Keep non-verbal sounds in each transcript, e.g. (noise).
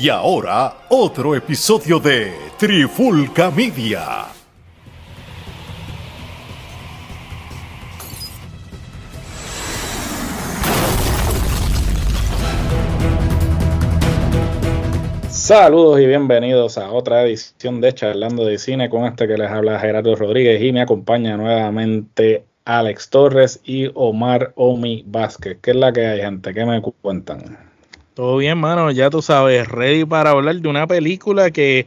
Y ahora, otro episodio de Trifulca Media. Saludos y bienvenidos a otra edición de Charlando de Cine con este que les habla Gerardo Rodríguez y me acompaña nuevamente Alex Torres y Omar Omi Vázquez. ¿Qué es la que hay, gente? ¿Qué me cuentan? Todo bien, mano, ya tú sabes, ready para hablar de una película que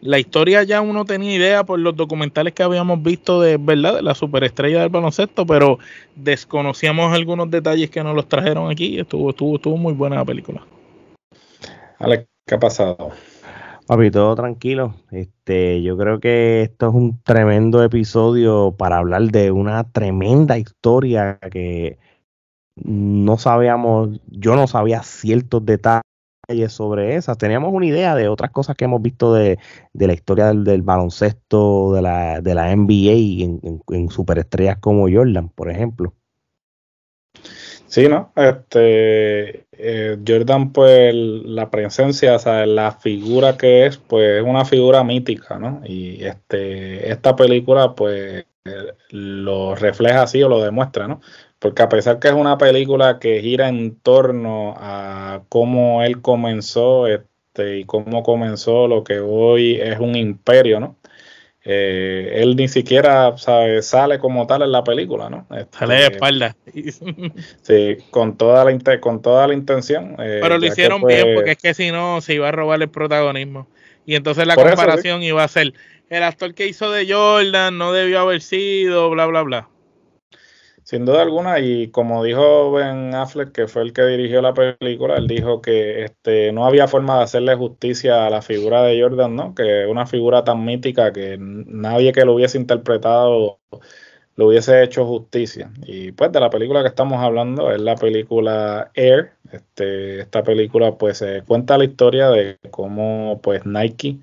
la historia ya uno tenía idea por los documentales que habíamos visto de verdad de la superestrella del baloncesto, pero desconocíamos algunos detalles que nos los trajeron aquí. Estuvo, estuvo, estuvo muy buena la película. Alex, ¿qué ha pasado? Papi, todo tranquilo. Este, yo creo que esto es un tremendo episodio para hablar de una tremenda historia que no sabíamos, yo no sabía ciertos detalles sobre esa. Teníamos una idea de otras cosas que hemos visto de, la historia del, baloncesto, de la, de la NBA en, en, superestrellas como Jordan, por ejemplo. Sí, ¿no? Este, eh, Jordan, pues la presencia, o sea, la figura que es, pues es una figura mítica, ¿no? Y este, esta película, pues lo refleja así o lo demuestra, ¿no? Porque a pesar que es una película que gira en torno a cómo él comenzó este, y cómo comenzó lo que hoy es un imperio, ¿no? Eh, él ni siquiera sabe, sale como tal en la película, ¿no? Este, sale de espalda. (laughs) sí, con toda la, con toda la intención. Eh, Pero lo hicieron bien porque es que si no se iba a robar el protagonismo. Y entonces la comparación iba a ser, el actor que hizo de Jordan no debió haber sido, bla, bla, bla. Sin duda alguna, y como dijo Ben Affleck, que fue el que dirigió la película, él dijo que este, no había forma de hacerle justicia a la figura de Jordan, ¿no? Que una figura tan mítica que nadie que lo hubiese interpretado lo hubiese hecho justicia. Y pues de la película que estamos hablando es la película Air. Este, esta película pues cuenta la historia de cómo pues Nike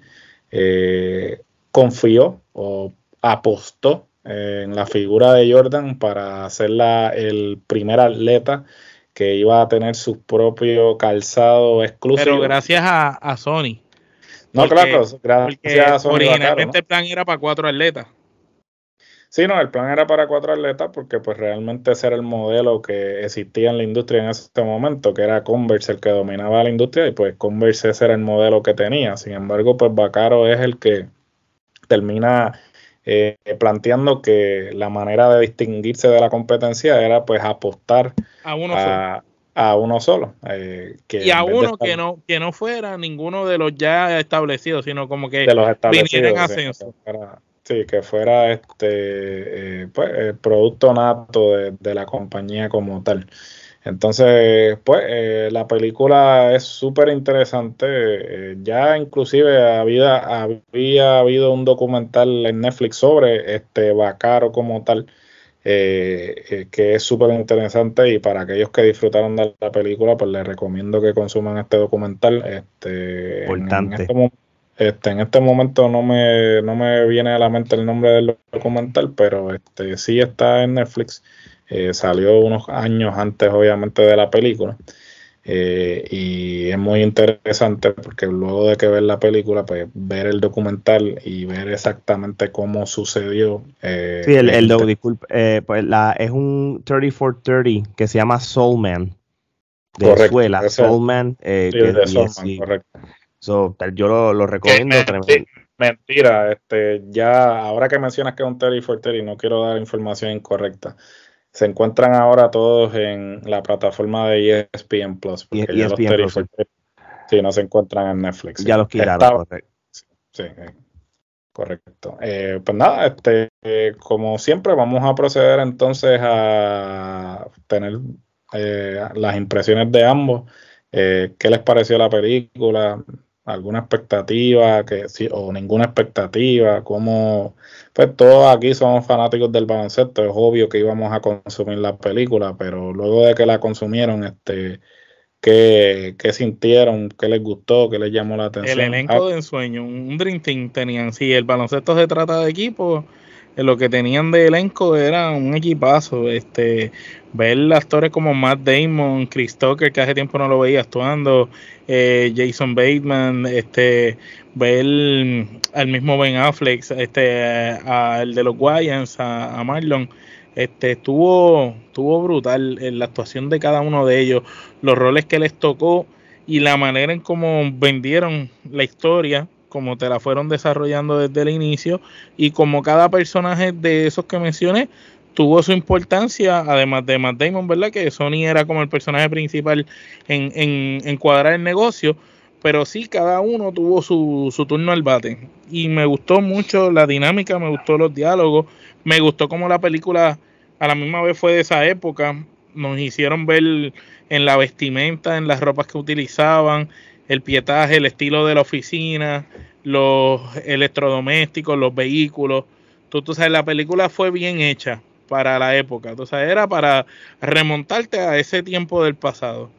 eh, confió o apostó en la figura de Jordan para ser el primer atleta que iba a tener su propio calzado exclusivo. Pero gracias a, Sony. No, claro, gracias a Sony. Originalmente el plan era para cuatro atletas. Sí, no, el plan era para cuatro atletas porque pues realmente ese era el modelo que existía en la industria en ese momento, que era Converse el que dominaba la industria y pues Converse ese era el modelo que tenía. Sin embargo, pues Bacaro es el que termina eh, planteando que la manera de distinguirse de la competencia era pues apostar a uno solo. A uno solo eh, y a uno que no que no fuera ninguno de los ya establecidos, sino como que en ascenso. Sí, que fuera este eh, pues, el producto nato de la compañía como tal. Entonces, pues eh, la película es súper interesante. Eh, ya inclusive había, había habido un documental en Netflix sobre este Bacaro como tal, eh, que es súper interesante y para aquellos que disfrutaron de la película, pues les recomiendo que consuman este documental. Este, Importante. En este, este, en este momento no me, no me viene a la mente el nombre del documental, pero este sí está en Netflix. Eh, salió unos años antes, obviamente, de la película. Eh, y es muy interesante porque luego de que ver la película, pues ver el documental y ver exactamente cómo sucedió. Eh, sí, el, el disculpe, pues la, es un 3430 que se llama Soul Man. De correcto, Soul Man. sí, de Soul Man, correcto. yo lo, lo recomiendo. Mentira, este, ya ahora que mencionas que es un 3430, no quiero dar información incorrecta se encuentran ahora todos en la plataforma de ESPN Plus. Porque ya los e Plus, sí. no se encuentran en Netflix. Ya los quitaron. Sí, correcto. Eh, pues nada, este, como siempre, vamos a proceder entonces a tener eh, las impresiones de ambos. Eh, ¿Qué les pareció la película? Alguna expectativa que sí, o ninguna expectativa, como pues todos aquí somos fanáticos del baloncesto, es obvio que íbamos a consumir la película, pero luego de que la consumieron, este ¿qué, qué sintieron? ¿Qué les gustó? ¿Qué les llamó la atención? El elenco ah. de ensueño, un Dream Team tenían, si el baloncesto se trata de equipo, lo que tenían de elenco era un equipazo. Este, ver actores como Matt Damon, Chris Tucker, que hace tiempo no lo veía actuando, eh, Jason Bateman, este, ver al mismo Ben Affleck, este, al de los Guayans, a, Marlon. Este, estuvo, estuvo brutal en la actuación de cada uno de ellos, los roles que les tocó y la manera en cómo vendieron la historia como te la fueron desarrollando desde el inicio y como cada personaje de esos que mencioné tuvo su importancia, además de Matt Damon, ¿verdad? Que Sony era como el personaje principal en, en, en cuadrar el negocio, pero sí, cada uno tuvo su, su turno al bate. Y me gustó mucho la dinámica, me gustó los diálogos, me gustó como la película a la misma vez fue de esa época, nos hicieron ver en la vestimenta, en las ropas que utilizaban, el pietaje, el estilo de la oficina, los electrodomésticos, los vehículos. Tú, tú sabes, la película fue bien hecha para la época. Entonces era para remontarte a ese tiempo del pasado.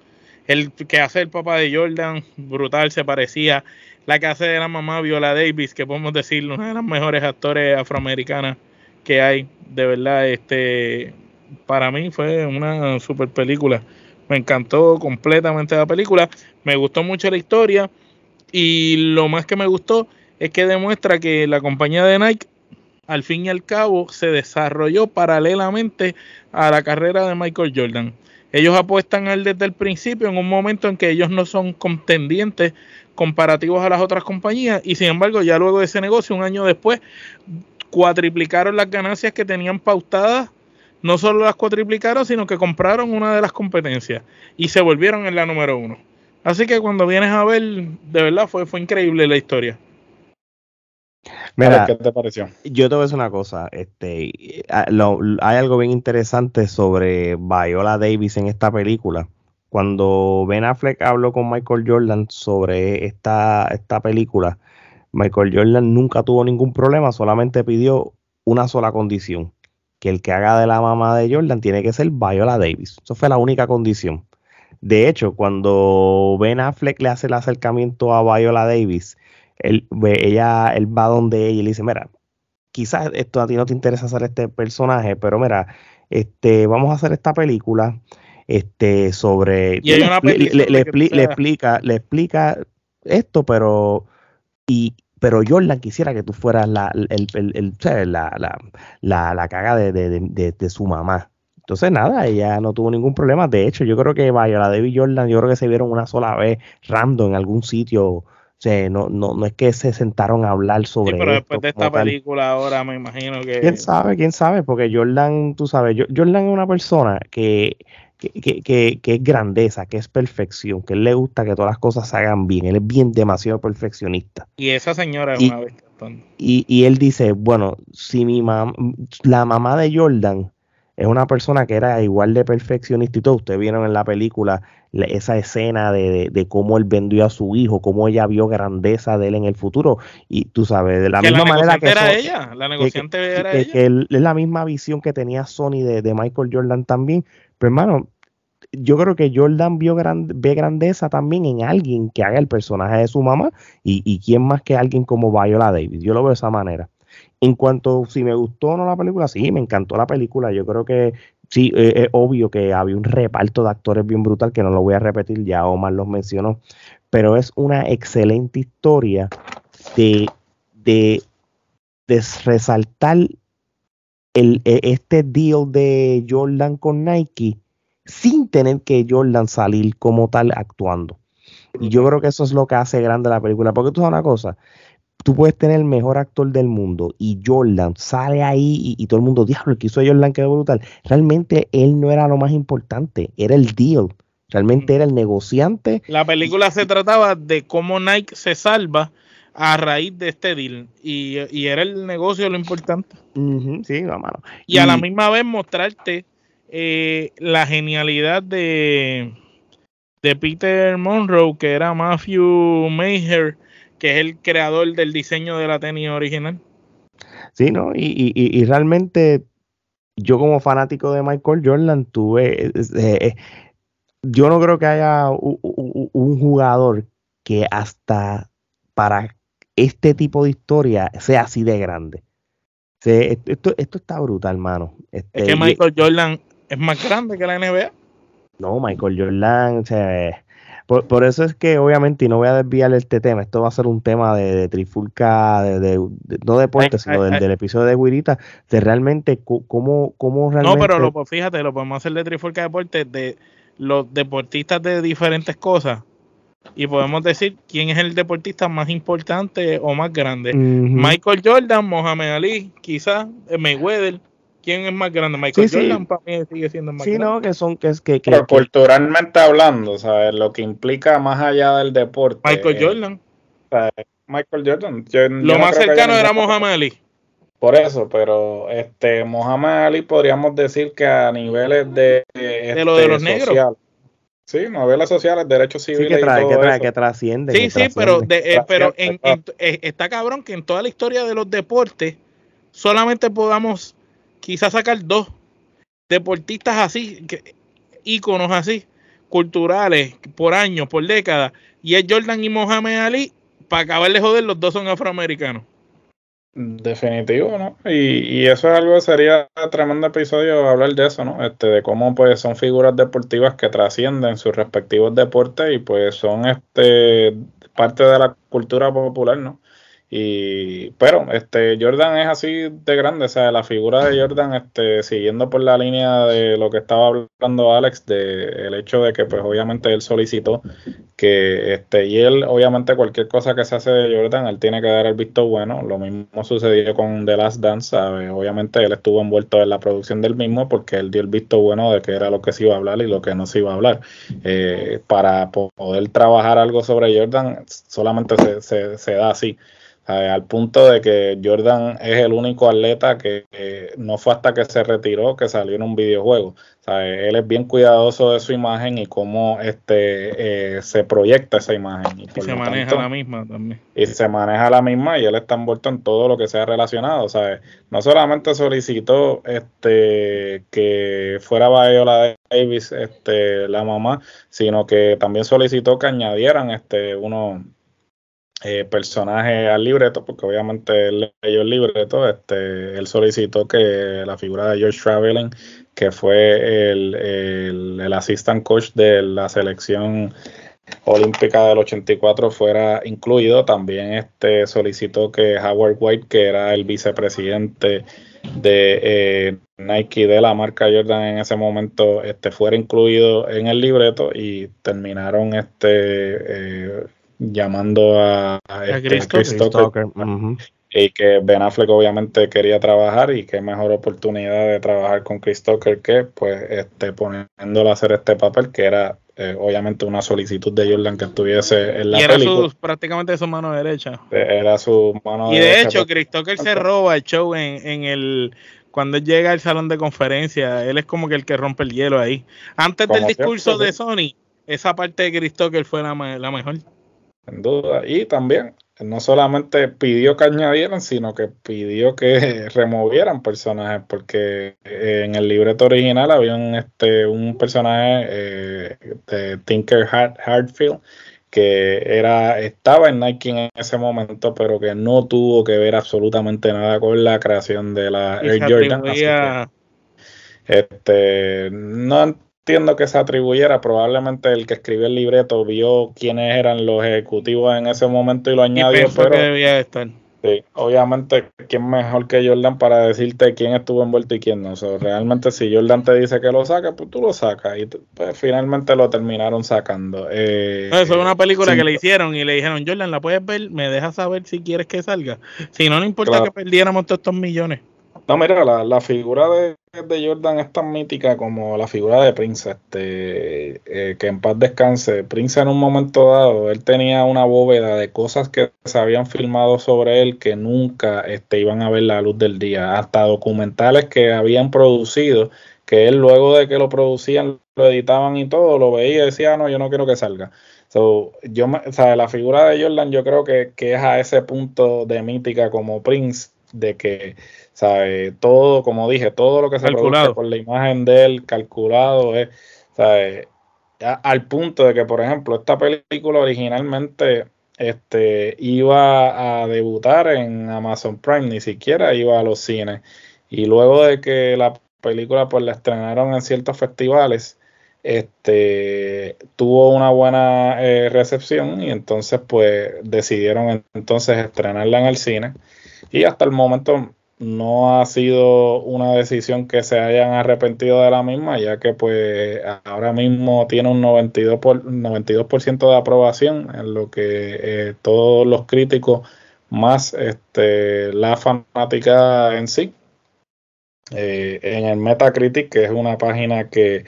El que hace el papá de Jordan, brutal, se parecía. La que hace de la mamá Viola Davis, que podemos decir una de las mejores actores afroamericanas que hay. De verdad, este para mí fue una super película. Me encantó completamente la película. Me gustó mucho la historia. Y lo más que me gustó es que demuestra que la compañía de Nike, al fin y al cabo, se desarrolló paralelamente a la carrera de Michael Jordan. Ellos apuestan a él desde el principio, en un momento en que ellos no son contendientes comparativos a las otras compañías. Y sin embargo, ya luego de ese negocio, un año después, cuatriplicaron las ganancias que tenían pautadas no solo las cuatriplicaron, sino que compraron una de las competencias y se volvieron en la número uno. Así que cuando vienes a ver, de verdad fue, fue increíble la historia. Mira, ¿qué te pareció? Yo te voy a decir una cosa, este, hay algo bien interesante sobre Viola Davis en esta película. Cuando Ben Affleck habló con Michael Jordan sobre esta, esta película, Michael Jordan nunca tuvo ningún problema, solamente pidió una sola condición, que el que haga de la mamá de Jordan tiene que ser Viola Davis. Eso fue la única condición. De hecho, cuando Ben Affleck le hace el acercamiento a Viola Davis, él, ella, él va donde ella y le dice, mira, quizás esto a ti no te interesa hacer este personaje, pero mira, este, vamos a hacer esta película este, sobre... Y le, le, explica, le explica esto, pero... Y, pero Jordan quisiera que tú fueras la, el, el, la, la, la, caga de, de, de, su mamá. Entonces, nada, ella no tuvo ningún problema. De hecho, yo creo que vaya, la David Jordan, yo creo que se vieron una sola vez random en algún sitio. O sea, no, no, no es que se sentaron a hablar sobre sí, pero después de esta película ahora me imagino que... ¿Quién sabe? ¿Quién sabe? Porque Jordan, tú sabes, Jordan es una persona que que, que, que, es grandeza, que es perfección, que él le gusta que todas las cosas se hagan bien. Él es bien demasiado perfeccionista. Y esa señora es una bestia. Y, y él dice, bueno, si mi mamá, la mamá de Jordan es una persona que era igual de perfeccionista y todo, ustedes vieron en la película esa escena de, de, cómo él vendió a su hijo, cómo ella vio grandeza de él en el futuro. Y tú sabes, de la misma manera que... Era ella, la negociante era ella. Que es la misma visión que tenía Sony de, de Michael Jordan también pero hermano, yo creo que Jordan vio ve grandeza también en alguien que haga el personaje de su mamá y, y quién más que alguien como Viola Davis. Yo lo veo de esa manera. En cuanto si me gustó o no la película, sí, me encantó la película. Yo creo que sí, eh, es obvio que había un reparto de actores bien brutal, que no lo voy a repetir, ya Omar los mencionó, pero es una excelente historia de, de, de resaltar el, e, este deal de Jordan con Nike sin tener que Jordan salir como tal actuando. Y yo creo que eso es lo que hace grande la película. Porque tú sabes una cosa, tú puedes tener el mejor actor del mundo y Jordan sale ahí y, todo el mundo, diablo, el que hizo Jordan quedó brutal. Realmente él no era lo más importante, era el deal. Realmente era el negociante. La película se trataba de cómo Nike se salva a raíz de este deal. Y, era el negocio lo importante. sí, mano. Y, a la misma vez mostrarte eh, la genialidad de, de Peter Monroe, que era Matthew Mayher, que es el creador del diseño de la tenis original. Sí, ¿no? Y, y, realmente yo como fanático de Michael Jordan tuve... Eh, eh, yo no creo que haya un jugador que hasta para este tipo de historia sea así de grande. esto, esto está brutal, mano. Este, es que Michael Jordan es más grande que la NBA. No, Michael Jordan, o sea, por, eso es que obviamente, y no voy a desviar este tema, esto va a ser un tema de, trifulca, de, no deporte, sino del, episodio de Guirita, de realmente cómo, cómo realmente... No, pero lo, fíjate, lo podemos hacer de trifulca deporte de los deportistas de diferentes cosas y podemos decir quién es el deportista más importante o más grande. Michael Jordan, Mohamed Ali, quizás eh, Mayweather. ¿Quién es más grande? Michael Jordan para mí sigue siendo más grande. Sí, no, que son que es que, culturalmente hablando, ¿sabes? Lo que implica más allá del deporte. Michael Jordan. Michael Jordan. Lo más cercano era Mohamed Ali. Por eso, pero este Mohamed Ali podríamos decir que a niveles de de lo de los este, negros. Sí, novelas sociales, derechos civiles. Sí, que, trae, que, trae, que trasciende. Sí, sí, pero, eh, pero en, eh, está cabrón que en toda la historia de los deportes solamente podamos quizás sacar dos deportistas así, íconos así, culturales, por años, por décadas, y es Jordan y Mohamed Ali, para acabar de joder, los dos son afroamericanos. Definitivo, ¿no? Y, y, eso es algo, sería tremendo episodio hablar de eso, ¿no? Este, de cómo pues son figuras deportivas que trascienden sus respectivos deportes y pues son este parte de la cultura popular, ¿no? Y, pero este Jordan es así de grande, o sea, la figura de Jordan, este, siguiendo por la línea de lo que estaba hablando Alex, de el hecho de que pues obviamente él solicitó que este, y él, obviamente cualquier cosa que se hace de Jordan, él tiene que dar el visto bueno. Lo mismo sucedió con The Last Dance. Obviamente él estuvo envuelto en la producción del mismo porque él dio el visto bueno de que era lo que se iba a hablar y lo que no se iba a hablar. Eh, para poder trabajar algo sobre Jordan, solamente se, se da así al punto de que Jordan es el único atleta que no fue hasta que se retiró que salió en un videojuego. Él es bien cuidadoso de su imagen y cómo este, eh, se proyecta esa imagen. Y, se maneja la misma también. Y se maneja la misma y él está envuelto en todo lo que sea relacionado. ¿sabes? No solamente solicitó este, que fuera Viola Davis este, la mamá, sino que también solicitó que añadieran este, uno eh, personaje al libreto, porque obviamente él leyó el libreto, este, él solicitó que la figura de George Traveling, que fue el, el, assistant coach de la selección olímpica del 84 fuera incluido. También este solicitó que Howard White, que era el vicepresidente de eh, Nike de la marca Jordan en ese momento, este, fuera incluido en el libreto y terminaron este eh, llamando a, este, Chris y que Ben Affleck obviamente quería trabajar y qué mejor oportunidad de trabajar con Chris Tucker que pues este poniéndolo a hacer este papel que era eh, obviamente una solicitud de Jordan que estuviese en la y era Su, prácticamente su mano derecha. Era su mano y de hecho Chris Tucker se roba el show en, en el cuando él llega al salón de conferencia él es como que el que rompe el hielo ahí. Antes del discurso de Sony esa parte de Chris Tucker fue la, la mejor sin duda. Y también no solamente pidió que añadieran, sino que pidió que (laughs) removieran personajes, porque en el libreto original había un, este, un personaje eh, de Tinker Hartfield que era, estaba en Nike en ese momento, pero que no tuvo que ver absolutamente nada con la creación de la Air Jordan. este, no, entiendo que se atribuyera, probablemente el que escribió el libreto vio quiénes eran los ejecutivos en ese momento y lo añadió, pero que debía estar. Sí, obviamente, ¿quién mejor que Jordan para decirte quién estuvo envuelto y quién no? realmente, si Jordan te dice que lo saca, pues tú lo sacas. Y pues, finalmente lo terminaron sacando. Eh, eso es una película que le hicieron y le dijeron, Jordan, ¿la puedes ver? ¿Me dejas saber si quieres que salga? Si no, no importa que perdiéramos todos estos millones. No, mira, la, la figura de, de, Jordan es tan mítica como la figura de Prince, este, eh, que en paz descanse. Prince en un momento dado, él tenía una bóveda de cosas que se habían filmado sobre él que nunca este, iban a ver la luz del día, hasta documentales que habían producido, que él luego de que lo producían, lo editaban y todo, lo veía y decía, ah, no, yo no quiero que salga. So, yo, o sea, la figura de Jordan yo creo que, que es a ese punto de mítica como Prince, de que ¿sabe? Todo, como dije, todo lo que se produce por la imagen de él, calculado, es, ¿sabe? al punto de que, por ejemplo, esta película originalmente este, iba a debutar en Amazon Prime, ni siquiera iba a los cines. Y luego de que la película pues la estrenaron en ciertos festivales, este, tuvo una buena eh, recepción y entonces pues decidieron entonces estrenarla en el cine. Y hasta el momento no ha sido una decisión que se hayan arrepentido de la misma, ya que pues ahora mismo tiene un 92%, por, 92 de aprobación, en lo que eh, todos los críticos más este, la fanática en sí. Eh, en el Metacritic, que es una página que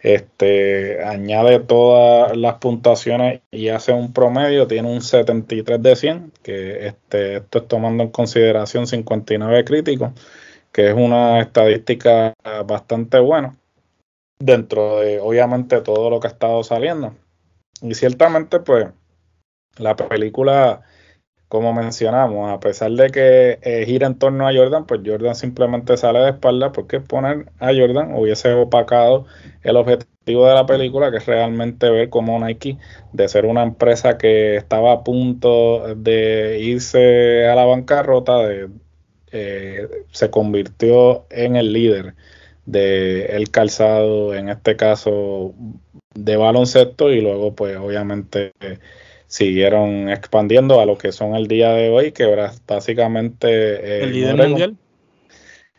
este, añade todas las puntuaciones y hace un promedio, tiene un 73 de 100, que este, esto es tomando en consideración 59 críticos, que es una estadística bastante buena dentro de obviamente todo lo que ha estado saliendo. Y ciertamente pues la película como mencionamos, a pesar de que eh, gira en torno a Jordan, pues Jordan simplemente sale de espalda porque poner a Jordan hubiese opacado el objetivo de la película, que es realmente ver cómo Nike, de ser una empresa que estaba a punto de irse a la bancarrota, eh, se convirtió en el líder del el calzado, en este caso de baloncesto, y luego pues obviamente siguieron expandiendo a lo que son el día de hoy, que básicamente eh, el líder mundial.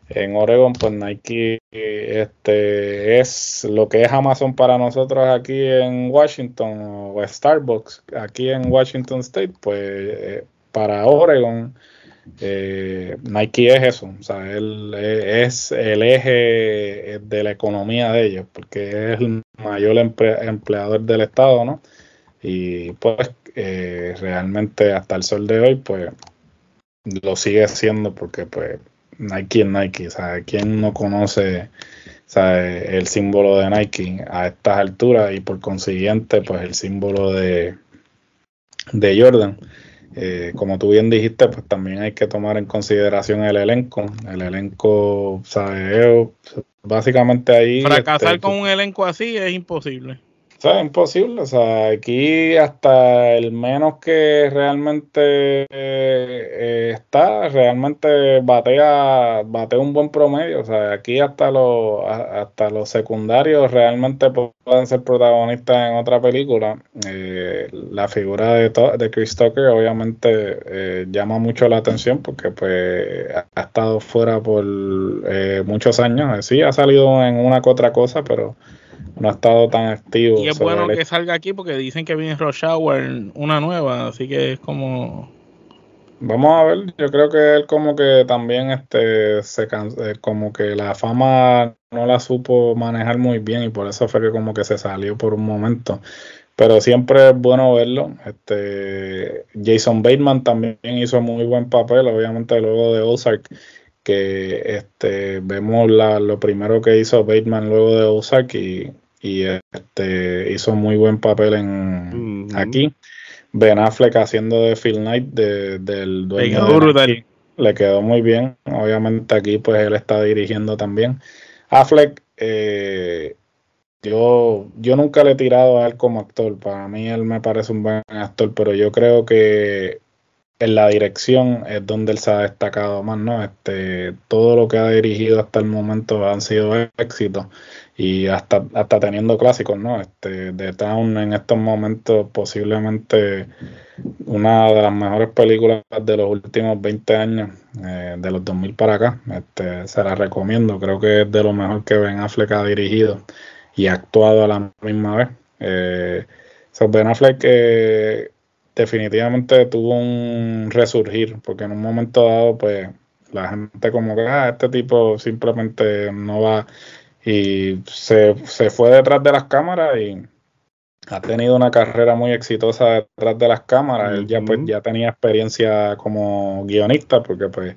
En Oregon, pues Nike este, es lo que es Amazon para nosotros aquí en Washington o Starbucks aquí en Washington State, pues eh, para Oregon eh, Nike es eso, o sea, él es el eje de la economía de ellos, porque es el mayor empleador del estado, ¿no? Y pues eh, realmente hasta el sol de hoy, pues lo sigue haciendo porque pues Nike es Nike, ¿sabes? ¿Quién no conoce el símbolo de Nike a estas alturas y por consiguiente pues el símbolo de, de Jordan? Eh, como tú bien dijiste, pues también hay que tomar en consideración el elenco. El elenco, ¿sabes? Básicamente ahí... Fracasar este, con un elenco así es imposible. O sea, imposible. O sea, aquí hasta el menos que realmente eh, está, realmente batea, batea un buen promedio. O sea, aquí hasta los, hasta los secundarios realmente pueden ser protagonistas en otra película. Eh, la figura de, de Chris Tucker obviamente eh, llama mucho la atención porque pues ha estado fuera por muchos años. Sí, ha salido en una que otra cosa, pero no ha estado tan activo. Y es bueno que salga aquí porque dicen que viene Rush Hour, una nueva, así que es como... Vamos a ver, yo creo que él como que también este se eh, como que la fama no la supo manejar muy bien y por eso fue que como que se salió por un momento. Pero siempre es bueno verlo. Este Jason Bateman también hizo muy buen papel, obviamente luego de Ozark que este vemos la, lo primero que hizo Bateman luego de Ozark y y este hizo muy buen papel en aquí. Ben Affleck haciendo de Phil Knight del dueño de le quedó muy bien. Obviamente aquí pues él está dirigiendo también. Affleck, eh, yo, yo nunca le he tirado a él como actor. Para mí él me parece un buen actor, pero yo creo que en la dirección es donde él se ha destacado más, ¿no? Este, todo lo que ha dirigido hasta el momento han sido éxitos y hasta, hasta teniendo clásicos, ¿no? Este, The Town en estos momentos posiblemente una de las mejores películas de los últimos 20 años, eh, de los 2000 para acá. Este, se la recomiendo, creo que es de lo mejor que Ben Affleck ha dirigido y actuado a la misma vez. Eh, Ben Affleck eh, definitivamente tuvo un resurgir, porque en un momento dado, pues la gente como que, ah, este tipo simplemente no va y se, fue detrás de las cámaras y ha tenido una carrera muy exitosa detrás de las cámaras. Él ya pues ya tenía experiencia como guionista porque pues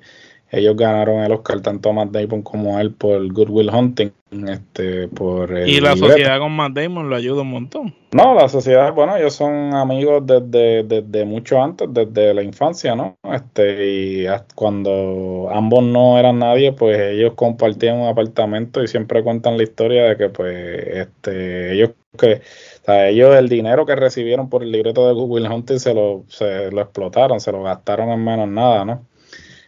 ellos ganaron el Oscar, tanto Matt Damon como él, por Good Will Hunting. Este, por y la sociedad con Matt Damon lo ayuda un montón. No, la sociedad, bueno, ellos son amigos desde, desde mucho antes, desde la infancia, ¿no? Este, y cuando ambos no eran nadie, pues ellos compartían un apartamento y siempre cuentan la historia de que, pues, este, ellos que, o sea, ellos el dinero que recibieron por el libreto de Good Will Hunting se lo, se lo explotaron, se lo gastaron en menos nada, ¿no?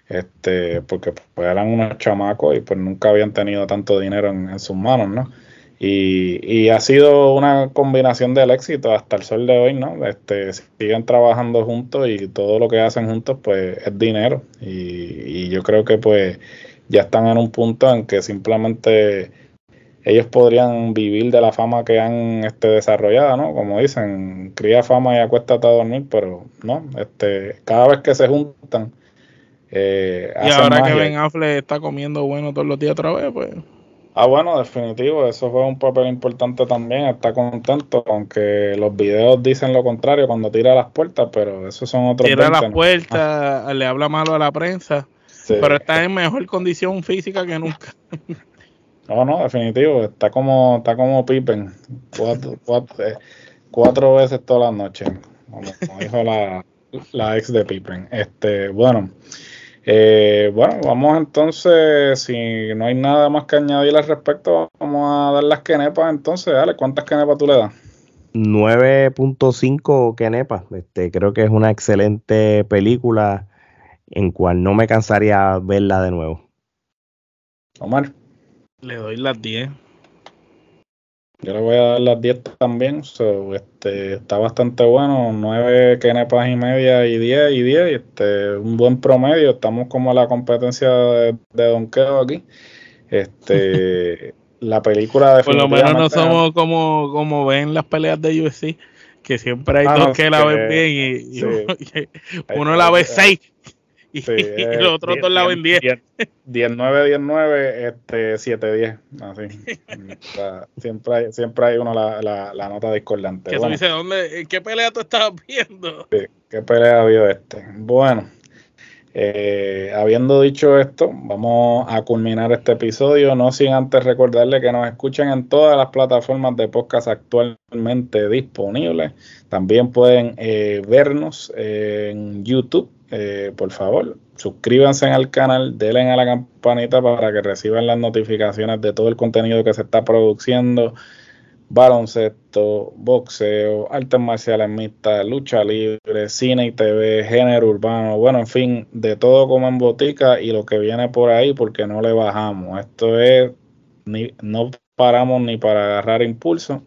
Este, porque pues, eran unos chamacos y pues nunca habían tenido tanto dinero en, sus manos, ¿no? Y, y, ha sido una combinación del éxito hasta el sol de hoy, ¿no? Este, siguen trabajando juntos y todo lo que hacen juntos pues es dinero y, y yo creo que pues ya están en un punto en que simplemente ellos podrían vivir de la fama que han este, desarrollado, ¿no? Como dicen, cría fama y acuéstate a dormir, pero no, este, cada vez que se juntan, eh, y ahora que Ben Affleck está comiendo bueno todos los días otra vez, pues. Ah, bueno, definitivo, eso fue un papel importante también, está contento, aunque los videos dicen lo contrario cuando tira las puertas, pero esos son otros Tira las puertas, le habla malo a la prensa, pero está en mejor condición física que nunca. (laughs) No, no, definitivo, está como, está como Pippen, cuatro, cuatro, eh, cuatro veces todas las noches, como, dijo la, la ex de Pippen. Este, bueno, eh, bueno, vamos entonces, si no hay nada más que añadir al respecto, vamos a dar las quenepas entonces. Dale, ¿cuántas quenepas tú le das? 9.5 quenepas. Este, creo que es una excelente película en cual no me cansaría verla de nuevo. Omar. Le doy las 10. Yo le voy a dar las 10 también. este, está bastante bueno. 9 kenepas y media y 10 y 10. Este, un buen promedio. Estamos como la competencia de, de aquí. Este, (laughs) la película de Por lo menos no somos como, como ven las peleas de UFC, que siempre hay ah, dos que la ven bien (laughs) y, uno, la ve 6 (laughs) y, eh, los otros dos la ven 10. 10-9, este, 7-10. Así. siempre, hay, siempre hay uno la, la, la nota discordante. ¿Qué, dice, ¿dónde, ¿Qué pelea tú estabas viendo? ¿Qué pelea vio este? Bueno, eh, habiendo dicho esto, vamos a culminar este episodio, no sin antes recordarle que nos escuchen en todas las plataformas de podcast actualmente disponibles. También pueden eh, vernos en YouTube eh, por favor, suscríbanse al canal, denle a la campanita para que reciban las notificaciones de todo el contenido que se está produciendo, baloncesto, boxeo, artes marciales mixtas, lucha libre, cine y TV, género urbano, bueno, en fin, de todo como en botica y lo que viene por ahí porque no le bajamos. Esto es, ni, no paramos ni para agarrar impulso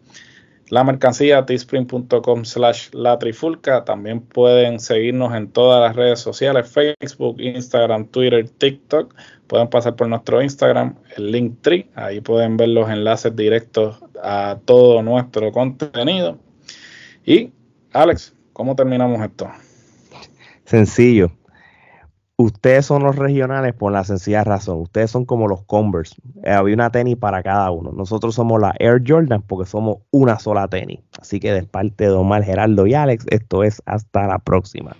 la mercancía teespring.com slash la trifulca. También pueden seguirnos en todas las redes sociales, Facebook, Instagram, Twitter, TikTok. Pueden pasar por nuestro Instagram, el link tree. Ahí pueden ver los enlaces directos a todo nuestro contenido. Y, Alex, ¿cómo terminamos esto? Sencillo ustedes son los regionales por la sencilla razón. Ustedes son como los Converse. Eh, había una tenis para cada uno. Nosotros somos la Air Jordan porque somos una sola tenis. Así que de parte de Omar, Geraldo y Alex, esto es hasta la próxima.